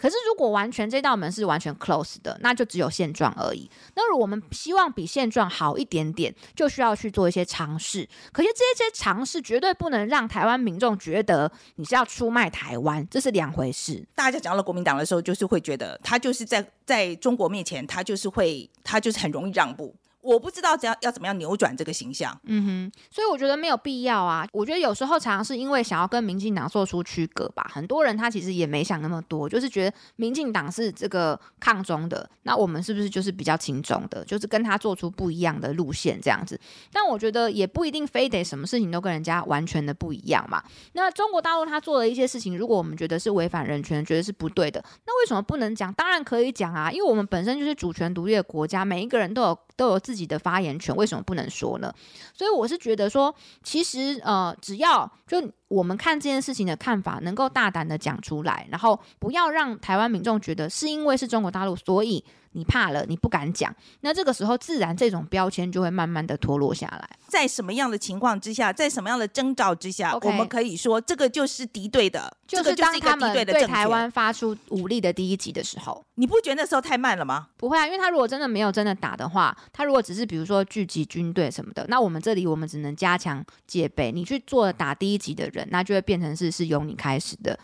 A: 可是，如果完全这道门是完全 close 的，那就只有现状而已。那如果我们希望比现状好一点点，就需要去做一些尝试。可是这些尝试绝对不能让台湾民众觉得你是要出卖台湾，这是两回事。
B: 大家讲到国民党的时候，就是会觉得他就是在在中国面前，他就是会，他就是很容易让步。我不知道怎样要怎么样扭转这个形象，
A: 嗯哼，所以我觉得没有必要啊。我觉得有时候常常是因为想要跟民进党做出区隔吧。很多人他其实也没想那么多，就是觉得民进党是这个抗中的，那我们是不是就是比较亲中的，就是跟他做出不一样的路线这样子。但我觉得也不一定非得什么事情都跟人家完全的不一样嘛。那中国大陆他做的一些事情，如果我们觉得是违反人权，觉得是不对的，那为什么不能讲？当然可以讲啊，因为我们本身就是主权独立的国家，每一个人都有都有自自己的发言权为什么不能说呢？所以我是觉得说，其实呃，只要就我们看这件事情的看法能够大胆的讲出来，然后不要让台湾民众觉得是因为是中国大陆，所以。你怕了，你不敢讲，那这个时候自然这种标签就会慢慢的脱落下来。
B: 在什么样的情况之下，在什么样的征兆之下，Okay. 我们可以说这个就是敌对的，
A: 就是当他们对台湾发出武力的第一集的时候，
B: 你不觉得那时候太慢了吗？
A: 不会啊，因为他如果真的没有真的打的话，他如果只是比如说聚集军队什么的，那我们这里我们只能加强戒备。你去做打第一集的人，那就会变成是是由你开始的。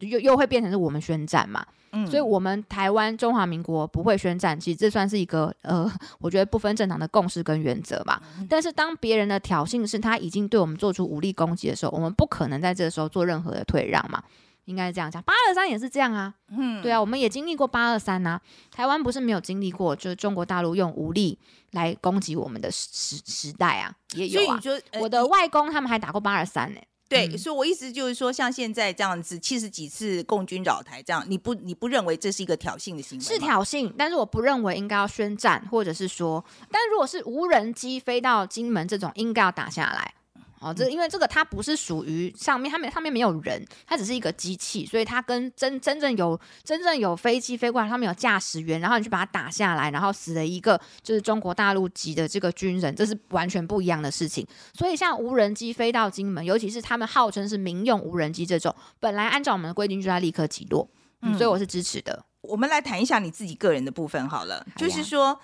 A: 又又会变成是我们宣战嘛，嗯，所以我们台湾中华民国不会宣战，其实这算是一个呃，我觉得不分政党的共识跟原则嘛。但是当别人的挑衅是他已经对我们做出武力攻击的时候，我们不可能在这个时候做任何的退让嘛。应该是这样讲。八二三也是这样啊，嗯，对啊，我们也经历过八二三呐。台湾不是没有经历过，就是中国大陆用武力来攻击我们的时时代啊，也有啊。
B: 所以你说，呃、
A: 我的外公他们还打过八二三呢。
B: 对，嗯、所以我意思就是说，像现在这样子七十几次共军扰台，这样你不你不认为这是一一个挑衅的行为？
A: 是挑衅，但是我不认为应该要宣战，或者是说，但如果是无人机飞到金门这种，应该要打下来。哦，这因为这个它不是属于上面，它没上面没有人，它只是一个机器，所以它跟真真正有真正有飞机飞过来，他们有驾驶员，然后你去把它打下来，然后死了一个就是中国大陆籍的这个军人，这是完全不一样的事情。所以像无人机飞到金门，尤其是他们号称是民用无人机这种，本来按照我们的规定就要立刻击落，嗯，所以我是支持的。
B: 我们来谈一下你自己个人的部分好了，哎、就是说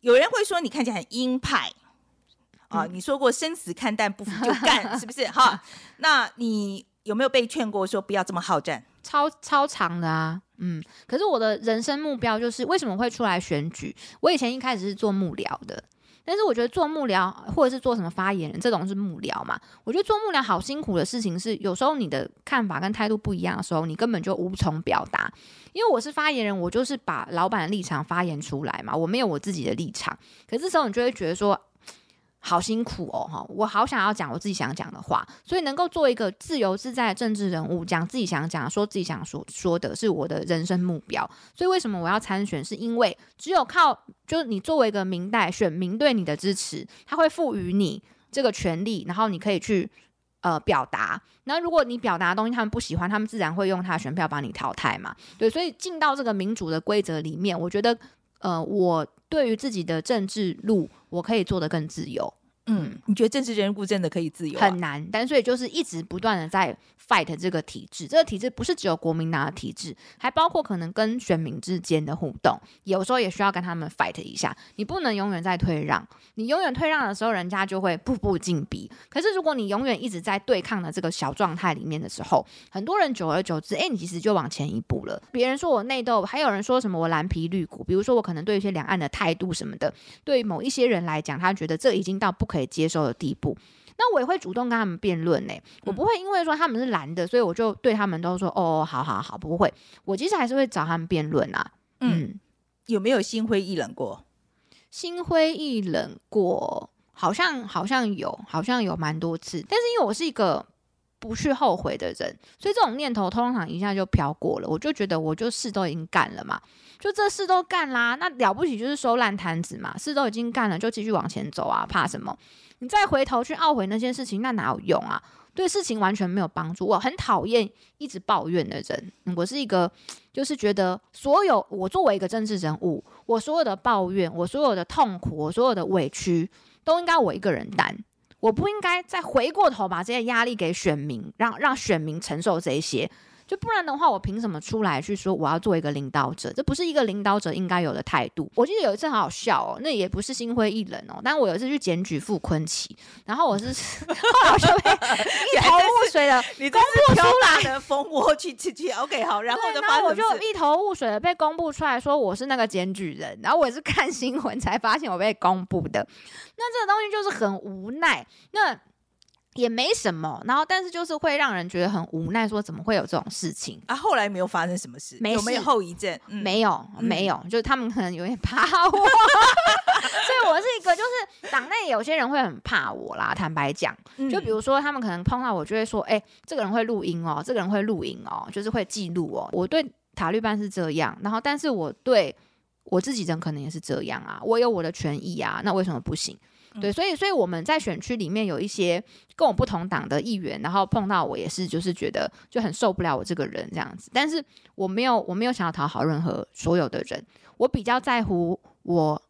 B: 有人会说你看起来很鹰派。啊，你说过生死看淡，不服就干，是不是？哈，那你有没有被劝过说不要这么好战？
A: 超超长的啊，嗯。可是我的人生目标就是为什么会出来选举？我以前一开始是做幕僚的，但是我觉得做幕僚或者是做什么发言人这种是幕僚嘛。我觉得做幕僚好辛苦的事情是，有时候你的看法跟态度不一样的时候，你根本就无从表达。因为我是发言人，我就是把老板的立场发言出来嘛，我没有我自己的立场。可是这时候你就会觉得说。好辛苦哦，哈！我好想要讲我自己想讲的话，所以能够做一个自由自在的政治人物，讲自己想讲，说自己想说说的是我的人生目标。所以为什么我要参选？是因为只有靠，就是你作为一个民代，选民对你的支持，他会赋予你这个权利，然后你可以去呃表达。那如果你表达的东西他们不喜欢，他们自然会用他的选票把你淘汰嘛。对，所以进到这个民主的规则里面，我觉得呃我。对于自己的政治路，我可以做得更自由。
B: 嗯，你觉得政治人物真的可以自由？
A: 很难，但所以就是一直不断的在 fight 这个体制。这个体制不是只有国民党的体制，还包括可能跟选民之间的互动，有时候也需要跟他们 fight 一下。你不能永远在退让，你永远退让的时候，人家就会步步进逼。可是如果你永远一直在对抗的这个小状态里面的时候，很多人久而久之，哎，你其实就往前一步了。别人说我内斗，还有人说什么我蓝皮绿骨，比如说我可能对一些两岸的态度什么的，对某一些人来讲，他觉得这已经到不可。可以接受的地步，那我也会主动跟他们辩论呢。我不会因为说他们是蓝的，所以我就对他们都说哦，好好好，不会。我其实还是会找他们辩论啊。嗯，
B: 有没有心灰意冷过？
A: 心灰意冷过，好像好像有，好像有蛮多次。但是因为我是一个不去后悔的人，所以这种念头通常一下就飘过了。我就觉得我就事都已经干了嘛。就这事都干啦，那了不起就是收烂摊子嘛。事都已经干了，就继续往前走啊，怕什么？你再回头去懊悔那件事情，那哪有用啊？对事情完全没有帮助。我很讨厌一直抱怨的人。我是一个，就是觉得所有我作为一个政治人物，我所有的抱怨，我所有的痛苦，我所有的委屈，都应该我一个人担。我不应该再回过头把这些压力给选民，让让选民承受这些。就不然的话，我凭什么出来去说我要做一个领导者？这不是一个领导者应该有的态度。我记得有一次很好笑哦，那也不是心灰意冷哦，但我有一次去检举傅坤奇，然后我是 后来我就被一头雾水的公布出来
B: 的蜂窝去去去，OK 好，然后呢，
A: 然后我就一头雾水的被公布出来说我是那个检举人，然后我也是看新闻才发现我被公布的。那这个东西就是很无奈。那也没什么，然后但是就是会让人觉得很无奈，说怎么会有这种事情
B: 啊？后来没有发生什么事，有没有后遗症？
A: 嗯、没有，没有，就是他们可能有点怕我，所以我是一个，就是党内有些人会很怕我啦。坦白讲，就比如说他们可能碰到我，就会说：“哎、欸，这个人会录音哦，这个人会录音哦，就是会记录哦。”我对塔利班是这样，然后但是我对我自己人可能也是这样啊，我有我的权益啊，那为什么不行？对，所以所以我们在选区里面有一些跟我不同党的议员，然后碰到我也是，就是觉得就很受不了我这个人这样子。但是我没有，我没有想要讨好任何所有的人，我比较在乎我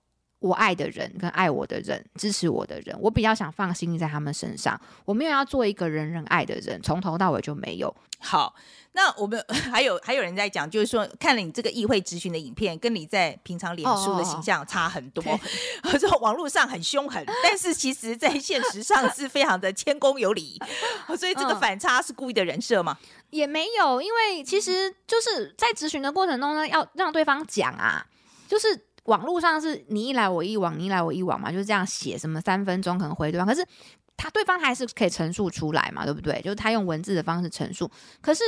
A: 我爱的人跟爱我的人，支持我的人，我比较想放心在他们身上。我没有要做一个人人爱的人，从头到尾就没有。
B: 好。那我们 还有还有人在讲，就是说看了你这个议会质询的影片，跟你在平常脸书的形象差很多。我说网络上很凶狠，但是其实在现实上是非常的谦恭有礼。所以这个反差是故意的人设吗？
A: 也没有，因为其实就是在质询的过程中呢，要让对方讲啊，就是网络上是你一来我一往，你一来我一往嘛，就是这样写，什么三分钟可能回对方，可是他对方还是可以陈述出来嘛，对不对？就是他用文字的方式陈述，可是。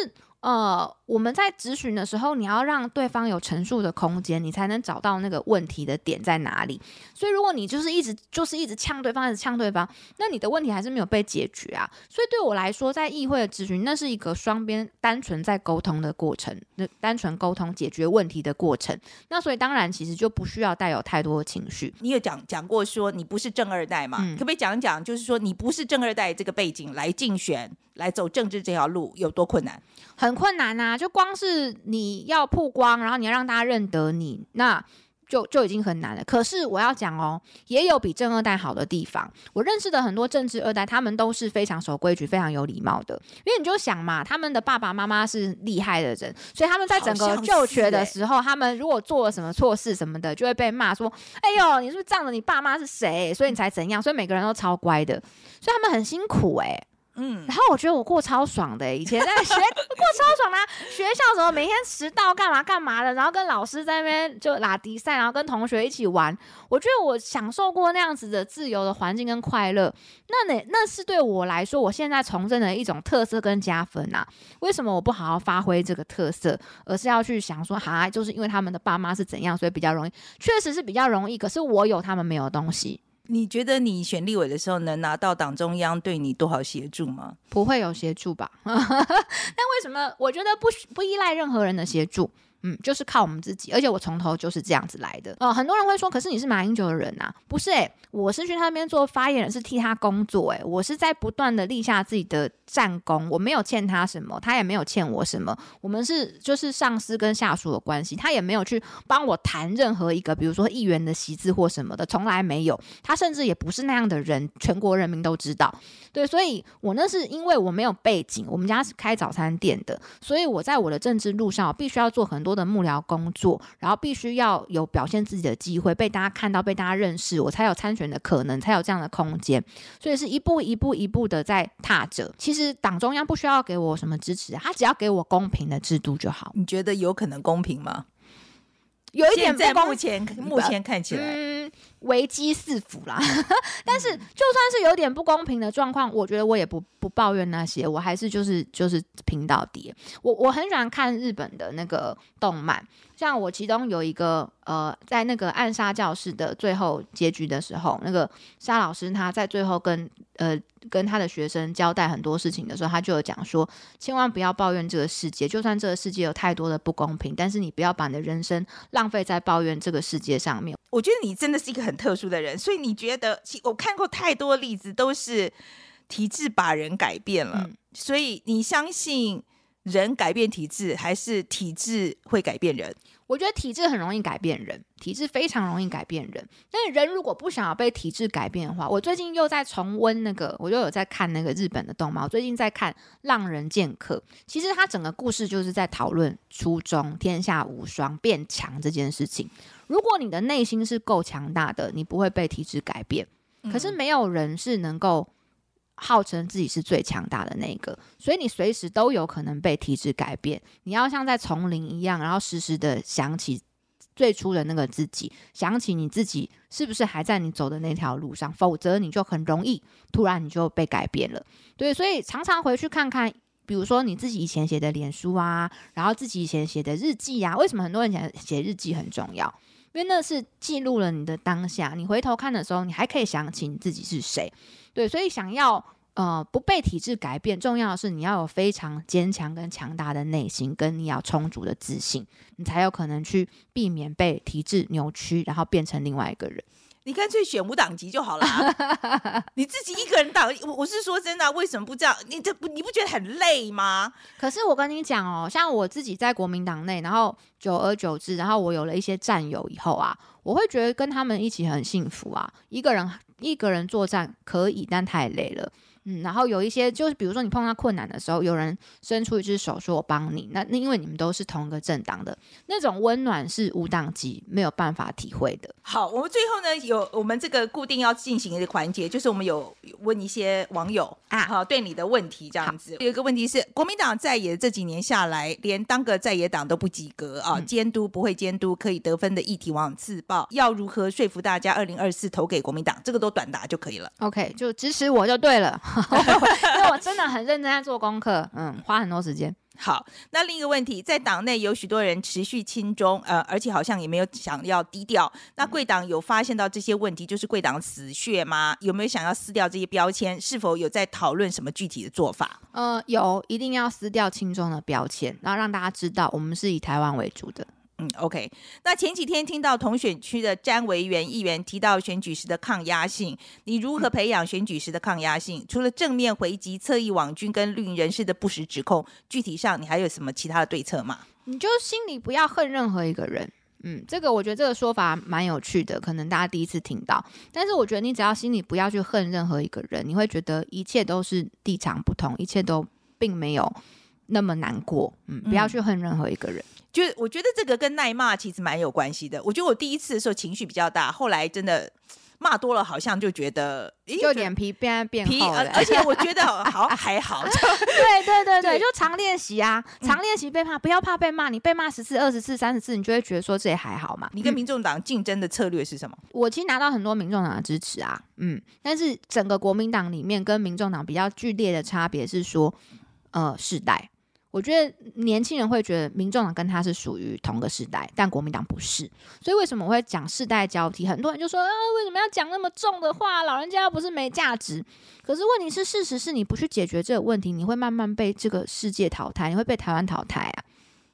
A: 呃，我们在咨询的时候，你要让对方有陈述的空间，你才能找到那个问题的点在哪里。所以，如果你就是一直就是一直呛对方，一直呛对方，那你的问题还是没有被解决啊。所以，对我来说，在议会的咨询，那是一个双边单纯在沟通的过程，那单纯沟通解决问题的过程。那所以，当然其实就不需要带有太多的情绪。
B: 你有讲讲过说你不是正二代嘛？嗯、可不可以讲一讲，就是说你不是正二代这个背景来竞选？来走政治这条路有多困难？
A: 很困难呐！就光是你要曝光，然后你要让大家认得你，那就就已经很难了。可是我要讲哦，也有比正二代好的地方。我认识的很多政治二代，他们都是非常守规矩、非常有礼貌的。因为你就想嘛，他们的爸爸妈妈是厉害的人，所以他们在整个就学的时候，他们如果做了什么错事什么的，就会被骂说：“哎呦，你是不是仗着你爸妈是谁，所以你才怎样？”所以每个人都超乖的，所以他们很辛苦哎、嗯，然后我觉得我过超爽的、以前在学 过超爽的、啊，学校什么每天迟到干嘛干嘛的，然后跟老师在那边就拉迪赛，然后跟同学一起玩，我觉得我享受过那样子的自由的环境跟快乐，那那那是对我来说，我现在从政的一种特色跟加分啊。为什么我不好好发挥这个特色，而是要去想说，哈，就是因为他们的爸妈是怎样，所以比较容易，确实是比较容易，可是我有他们没有东西。
B: 你觉得你选立委的时候能拿到党中央对你多少协助吗？
A: 不会有协助吧？但为什么？我觉得不不依赖任何人的协助。嗯，就是靠我们自己，而且我从头就是这样子来的。呃，很多人会说，可是你是马英九的人呐、不是诶、我是去他那边做发言人，是替他工作、欸。诶，我是在不断的立下自己的战功，我没有欠他什么，他也没有欠我什么。我们是就是上司跟下属的关系，他也没有去帮我谈任何一个，比如说议员的席次或什么的，从来没有。他甚至也不是那样的人，全国人民都知道。对，所以我那是因为我没有背景，我们家是开早餐店的，所以我在我的政治路上，必须要做很多的幕僚工作，然后必须要有表现自己的机会，被大家看到，被大家认识，我才有参选的可能，才有这样的空间。所以是一步一步一步的在踏着。其实党中央不需要给我什么支持，他只要给我公平的制度就好。
B: 你觉得有可能公平吗？
A: 有一点不公，
B: 在目前目前看起来。
A: 嗯危机四伏啦，但是就算是有点不公平的状况，我觉得我也不不抱怨那些，我还是就是就是拼到底。我我很喜欢看日本的那个动漫，像我其中有一个呃，在那个暗杀教室的最后结局的时候，那个沙老师他在最后跟呃跟他的学生交代很多事情的时候，他就有讲说，千万不要抱怨这个世界，就算这个世界有太多的不公平，但是你不要把你的人生浪费在抱怨这个世界上面。
B: 我觉得你真的是一个很特殊的人，所以你觉得，我看过太多例子，都是体制把人改变了，嗯、所以你相信人改变体质，还是体质会改变人？
A: 我觉得体质很容易改变人，体质非常容易改变人。但是人如果不想要被体质改变的话，我最近又在重温那个，我又有在看那个日本的动漫。我最近在看《浪人剑客》，其实它整个故事就是在讨论初中天下无双变强这件事情。如果你的内心是够强大的，你不会被体质改变。可是没有人是能够。号称自己是最强大的那个，所以你随时都有可能被体制改变。你要像在丛林一样，然后时时的想起最初的那个自己，想起你自己是不是还在你走的那条路上，否则你就很容易突然你就被改变了。对，所以常常回去看看，比如说你自己以前写的脸书啊，然后自己以前写的日记啊，为什么很多人讲写日记很重要？因为那是记录了你的当下，你回头看的时候，你还可以想起你自己是谁。对，所以想要呃不被体制改变，重要的是你要有非常坚强跟强大的内心，跟你要充足的自信，你才有可能去避免被体制扭曲，然后变成另外一个人。
B: 你干脆选无党籍就好了，你自己一个人党。我我是说真的啊，为什么不这样？你这不你不觉得很累吗？
A: 可是我跟你讲哦，像我自己在国民党内，然后久而久之，然后我有了一些战友以后啊，我会觉得跟他们一起很幸福啊，一个人。一个人作战可以，但太累了。嗯，然后有一些就是，比如说你碰到困难的时候，有人伸出一只手说“我帮你”，那那因为你们都是同一个政党的，那种温暖是无党籍没有办法体会的。
B: 好，我们最后呢有我们这个固定要进行的环节，就是我们有问一些网友啊，好对你的问题这样子。好有一个问题是，国民党在野这几年下来，连当个在野党都不及格啊，嗯、监督不会监督，可以得分的议题往往自爆，要如何说服大家二零二四投给国民党？这个都短答就可以了。
A: OK，就支持我就对了。因为我真的很认真在做功课，嗯，花很多时间。
B: 好，那另一个问题，在党内有许多人持续亲中，呃，而且好像也没有想要低调。那贵党有发现到这些问题，就是贵党死穴吗？有没有想要撕掉这些标签？是否有在讨论什么具体的做法？
A: 呃，有，一定要撕掉亲中的标签，然后让大家知道我们是以台湾为主的。
B: 嗯，OK。那前几天听到同选区的詹维元议员提到选举时的抗压性，你如何培养选举时的抗压性？除了正面回击侧翼网军跟绿营人士的不实指控，具体上你还有什么其他的对策吗？
A: 你就心里不要恨任何一个人。嗯，这个我觉得这个说法蛮有趣的，可能大家第一次听到。但是我觉得你只要心里不要去恨任何一个人，你会觉得一切都是立场不同，一切都并没有那么难过。嗯，不要去恨任何一个人。嗯
B: 就我觉得这个跟耐骂其实蛮有关系的。我觉得我第一次的时候情绪比较大，后来真的骂多了，好像就觉得
A: 就脸皮变变厚了。
B: 而且我觉得好还好。
A: 对对对对，就常练习啊，常练习被骂，不要怕被骂。你被骂十次、二十次、三十次，你就会觉得说这也还好嘛。
B: 你跟民众党竞争的策略是什么？
A: 我其实拿到很多民众党的支持啊，嗯，但是整个国民党里面跟民众党比较剧烈的差别是说，呃，世代。我觉得年轻人会觉得民众党跟他是属于同个时代，但国民党不是。所以为什么我会讲世代交替？很多人就说啊，为什么要讲那么重的话？老人家又不是没价值。可是问题是，事实是你不去解决这个问题，你会慢慢被这个世界淘汰，你会被台湾淘汰啊。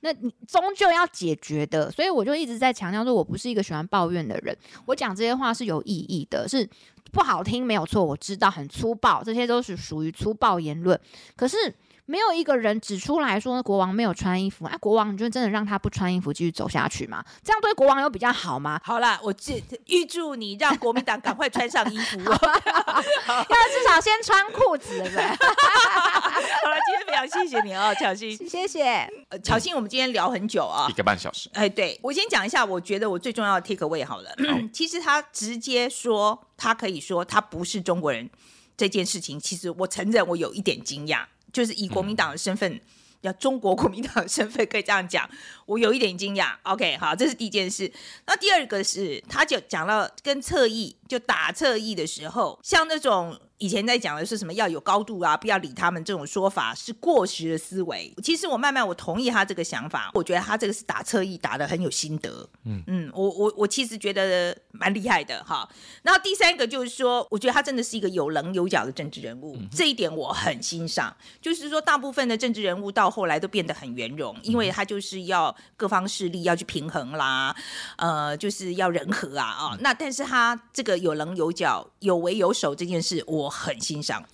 A: 那你终究要解决的。所以我就一直在强调说，我不是一个喜欢抱怨的人。我讲这些话是有意义的，是不好听没有错，我知道很粗暴，这些都是属于粗暴言论。可是。没有一个人指出来说国王没有穿衣服，哎、啊，国王你就真的让他不穿衣服继续走下去吗？这样对国王有比较好吗？
B: 好了，我预预祝你让国民党赶快穿上衣服，要
A: 至少先穿裤子，对不对？
B: 好了，今天非常谢谢你哦，巧欣，
A: 谢谢。
B: 呃，巧芯，我们今天聊很久啊，
C: 一个半小时。
B: 哎，对，我先讲一下，我觉得我最重要的 take away 好了。好 其实他直接说，他可以说他不是中国人这件事情，其实我承认我有一点惊讶。就是以国民党的身份，要、嗯、中国国民党的身份，可以这样讲，我有一点惊讶。OK，好，这是第一件事。那第二个是，他就讲到跟侧翼，就打侧翼的时候，像那种。以前在讲的是什么要有高度啊，不要理他们这种说法是过时的思维。其实我慢慢我同意他这个想法，我觉得他这个是打侧翼打的很有心得。嗯嗯，我我我其实觉得蛮厉害的哈。然后第三个就是说，我觉得他真的是一个有棱有角的政治人物，嗯、这一点我很欣赏。就是说，大部分的政治人物到后来都变得很圆融，因为他就是要各方势力要去平衡啦，呃，就是要人和啊啊。那但是他这个有棱有角、有为有守这件事，我。很欣赏，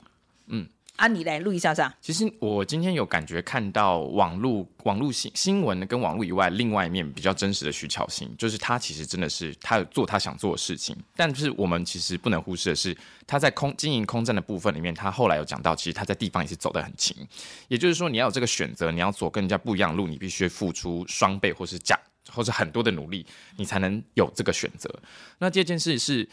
B: 嗯，啊，你来录一下上。
C: 其实我今天有感觉看到网络网络新新闻跟网络以外，另外一面比较真实的徐巧芯，就是他其实真的是他有做他想做的事情。但是我们其实不能忽视的是，他在空经营空战的部分里面，他后来有讲到，其实他在地方也是走得很勤。也就是说，你要有这个选择，你要走跟人家不一样的路，你必须付出双倍或是加或是很多的努力，你才能有这个选择。那这件事是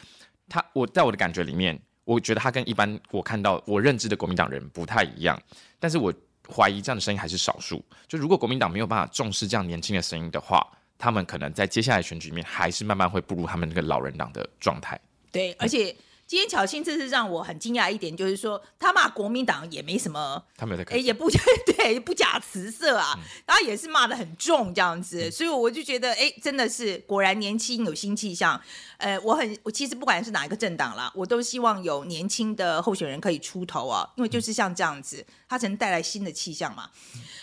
C: 他我在我的感觉里面。我觉得他跟一般我看到我认知的国民党人不太一样，但是我怀疑这样的声音还是少数。就如果国民党没有办法重视这样年轻的声音的话，他们可能在接下来选举里面还是慢慢会步入他们那个老人党的状态。
B: 对，而且。今天巧心这是让我很惊讶一点，就是说他骂国民党也没什么，
C: 他没在
B: 哎，也不 对，不假辞色啊，然后也是骂的很重这样子，所以我就觉得哎，真的是果然年轻有新气象。呃，我很我其实不管是哪一个政党啦，我都希望有年轻的候选人可以出头啊，因为就是像这样子，他才能带来新的气象嘛。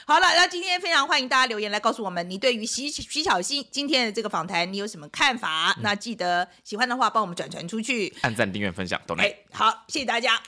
B: 好了，那今天非常欢迎大家留言来告诉我们，你对于徐徐小新今天的这个访谈，你有什么看法？那记得喜欢的话，帮我们转传出去，
C: 按赞订阅。分享，懂了。
B: 好，谢谢大家。